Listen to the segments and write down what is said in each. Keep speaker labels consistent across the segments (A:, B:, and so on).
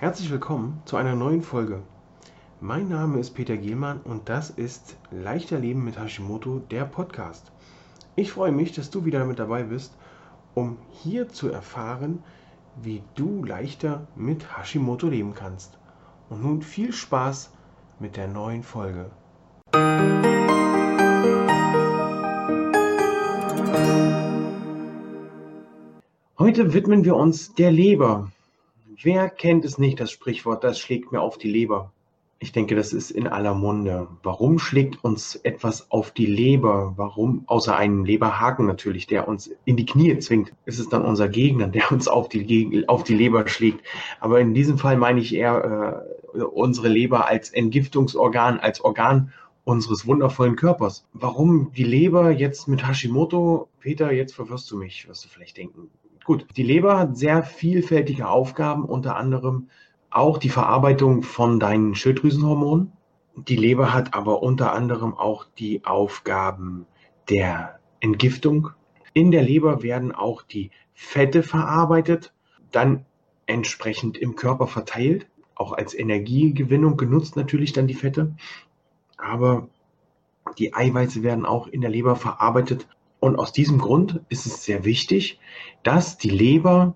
A: Herzlich willkommen zu einer neuen Folge. Mein Name ist Peter Gielmann und das ist Leichter Leben mit Hashimoto, der Podcast. Ich freue mich, dass du wieder mit dabei bist, um hier zu erfahren, wie du leichter mit Hashimoto leben kannst. Und nun viel Spaß mit der neuen Folge. Heute widmen wir uns der Leber. Wer kennt es nicht, das Sprichwort, das schlägt mir auf die Leber? Ich denke, das ist in aller Munde. Warum schlägt uns etwas auf die Leber? Warum, außer einem Leberhaken natürlich, der uns in die Knie zwingt, ist es dann unser Gegner, der uns auf die, auf die Leber schlägt. Aber in diesem Fall meine ich eher äh, unsere Leber als Entgiftungsorgan, als Organ unseres wundervollen Körpers. Warum die Leber jetzt mit Hashimoto? Peter, jetzt verwirrst du mich, wirst du vielleicht denken. Gut, die Leber hat sehr vielfältige Aufgaben, unter anderem auch die Verarbeitung von deinen Schilddrüsenhormonen. Die Leber hat aber unter anderem auch die Aufgaben der Entgiftung. In der Leber werden auch die Fette verarbeitet, dann entsprechend im Körper verteilt, auch als Energiegewinnung genutzt natürlich dann die Fette. Aber die Eiweiße werden auch in der Leber verarbeitet und aus diesem Grund ist es sehr wichtig, dass die Leber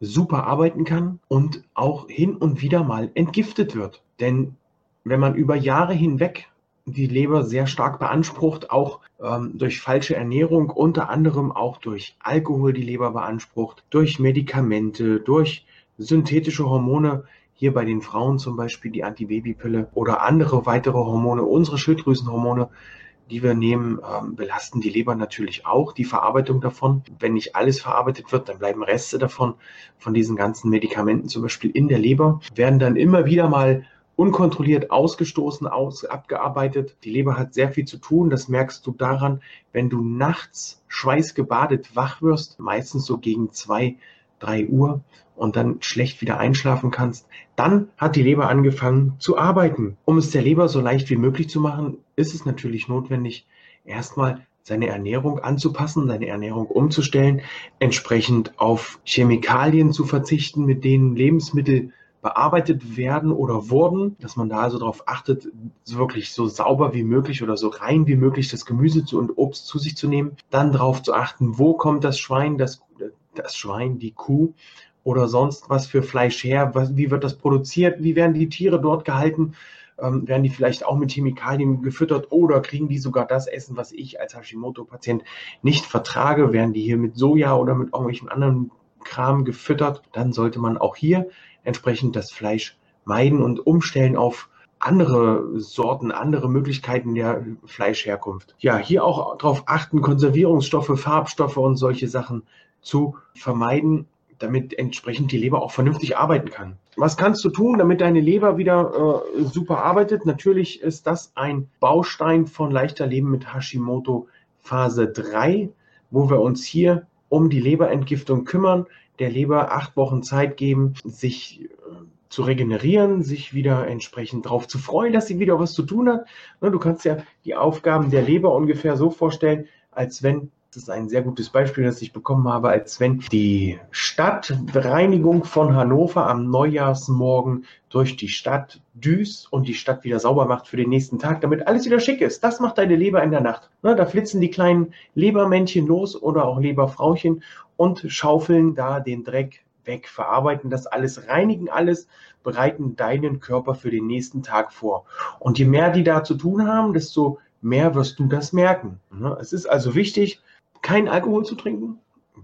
A: super arbeiten kann und auch hin und wieder mal entgiftet wird. Denn wenn man über Jahre hinweg die Leber sehr stark beansprucht, auch ähm, durch falsche Ernährung, unter anderem auch durch Alkohol die Leber beansprucht, durch Medikamente, durch synthetische Hormone, hier bei den Frauen zum Beispiel die Antibabypille oder andere weitere Hormone, unsere Schilddrüsenhormone, die wir nehmen, ähm, belasten die Leber natürlich auch, die Verarbeitung davon. Wenn nicht alles verarbeitet wird, dann bleiben Reste davon, von diesen ganzen Medikamenten zum Beispiel in der Leber, werden dann immer wieder mal unkontrolliert ausgestoßen, aus, abgearbeitet. Die Leber hat sehr viel zu tun. Das merkst du daran, wenn du nachts schweißgebadet wach wirst, meistens so gegen zwei, drei Uhr und dann schlecht wieder einschlafen kannst, dann hat die Leber angefangen zu arbeiten. Um es der Leber so leicht wie möglich zu machen, ist es natürlich notwendig, erstmal seine Ernährung anzupassen, seine Ernährung umzustellen, entsprechend auf Chemikalien zu verzichten, mit denen Lebensmittel bearbeitet werden oder wurden, dass man da also darauf achtet, wirklich so sauber wie möglich oder so rein wie möglich das Gemüse und Obst zu sich zu nehmen. Dann darauf zu achten, wo kommt das Schwein, das, das Schwein, die Kuh oder sonst was für Fleisch her? Was, wie wird das produziert? Wie werden die Tiere dort gehalten? Ähm, werden die vielleicht auch mit Chemikalien gefüttert oder kriegen die sogar das Essen, was ich als Hashimoto-Patient nicht vertrage? Werden die hier mit Soja oder mit irgendwelchen anderen Kram gefüttert? Dann sollte man auch hier entsprechend das Fleisch meiden und umstellen auf andere Sorten, andere Möglichkeiten der Fleischherkunft. Ja, hier auch darauf achten, Konservierungsstoffe, Farbstoffe und solche Sachen zu vermeiden damit entsprechend die Leber auch vernünftig arbeiten kann. Was kannst du tun, damit deine Leber wieder äh, super arbeitet? Natürlich ist das ein Baustein von leichter Leben mit Hashimoto Phase 3, wo wir uns hier um die Leberentgiftung kümmern, der Leber acht Wochen Zeit geben, sich äh, zu regenerieren, sich wieder entsprechend darauf zu freuen, dass sie wieder was zu tun hat. Ne, du kannst ja die Aufgaben der Leber ungefähr so vorstellen, als wenn das ist ein sehr gutes Beispiel, das ich bekommen habe, als wenn die Stadtreinigung von Hannover am Neujahrsmorgen durch die Stadt düst und die Stadt wieder sauber macht für den nächsten Tag, damit alles wieder schick ist. Das macht deine Leber in der Nacht. Ne, da flitzen die kleinen Lebermännchen los oder auch Leberfrauchen und schaufeln da den Dreck weg, verarbeiten das alles, reinigen alles, bereiten deinen Körper für den nächsten Tag vor. Und je mehr die da zu tun haben, desto mehr wirst du das merken. Ne, es ist also wichtig, kein Alkohol zu trinken.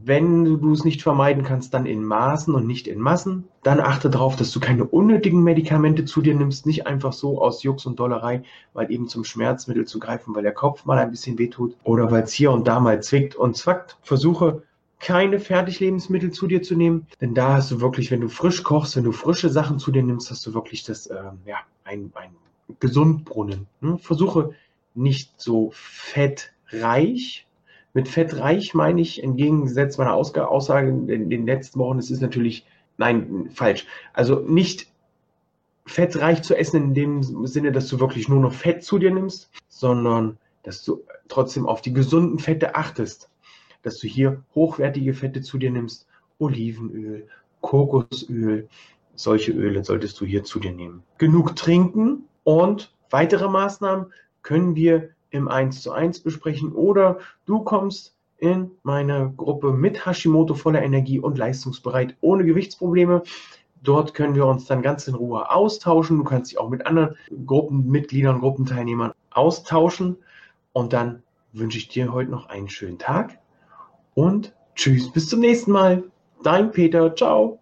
A: Wenn du es nicht vermeiden kannst, dann in Maßen und nicht in Massen. Dann achte darauf, dass du keine unnötigen Medikamente zu dir nimmst, nicht einfach so aus Jux und Dollerei, weil eben zum Schmerzmittel zu greifen, weil der Kopf mal ein bisschen wehtut oder weil es hier und da mal zwickt und zwackt. Versuche keine Fertiglebensmittel zu dir zu nehmen, denn da hast du wirklich, wenn du frisch kochst, wenn du frische Sachen zu dir nimmst, hast du wirklich das, äh, ja, ein, ein Gesundbrunnen. Hm? Versuche nicht so fettreich mit fettreich meine ich, entgegengesetzt meiner Aussage in den letzten Wochen, es ist natürlich, nein, falsch. Also nicht fettreich zu essen in dem Sinne, dass du wirklich nur noch Fett zu dir nimmst, sondern dass du trotzdem auf die gesunden Fette achtest. Dass du hier hochwertige Fette zu dir nimmst, Olivenöl, Kokosöl, solche Öle solltest du hier zu dir nehmen. Genug trinken und weitere Maßnahmen können wir im 1 zu 1 besprechen oder du kommst in meine Gruppe mit Hashimoto voller Energie und leistungsbereit ohne Gewichtsprobleme. Dort können wir uns dann ganz in Ruhe austauschen. Du kannst dich auch mit anderen Gruppenmitgliedern, Gruppenteilnehmern austauschen. Und dann wünsche ich dir heute noch einen schönen Tag und tschüss, bis zum nächsten Mal. Dein Peter, ciao.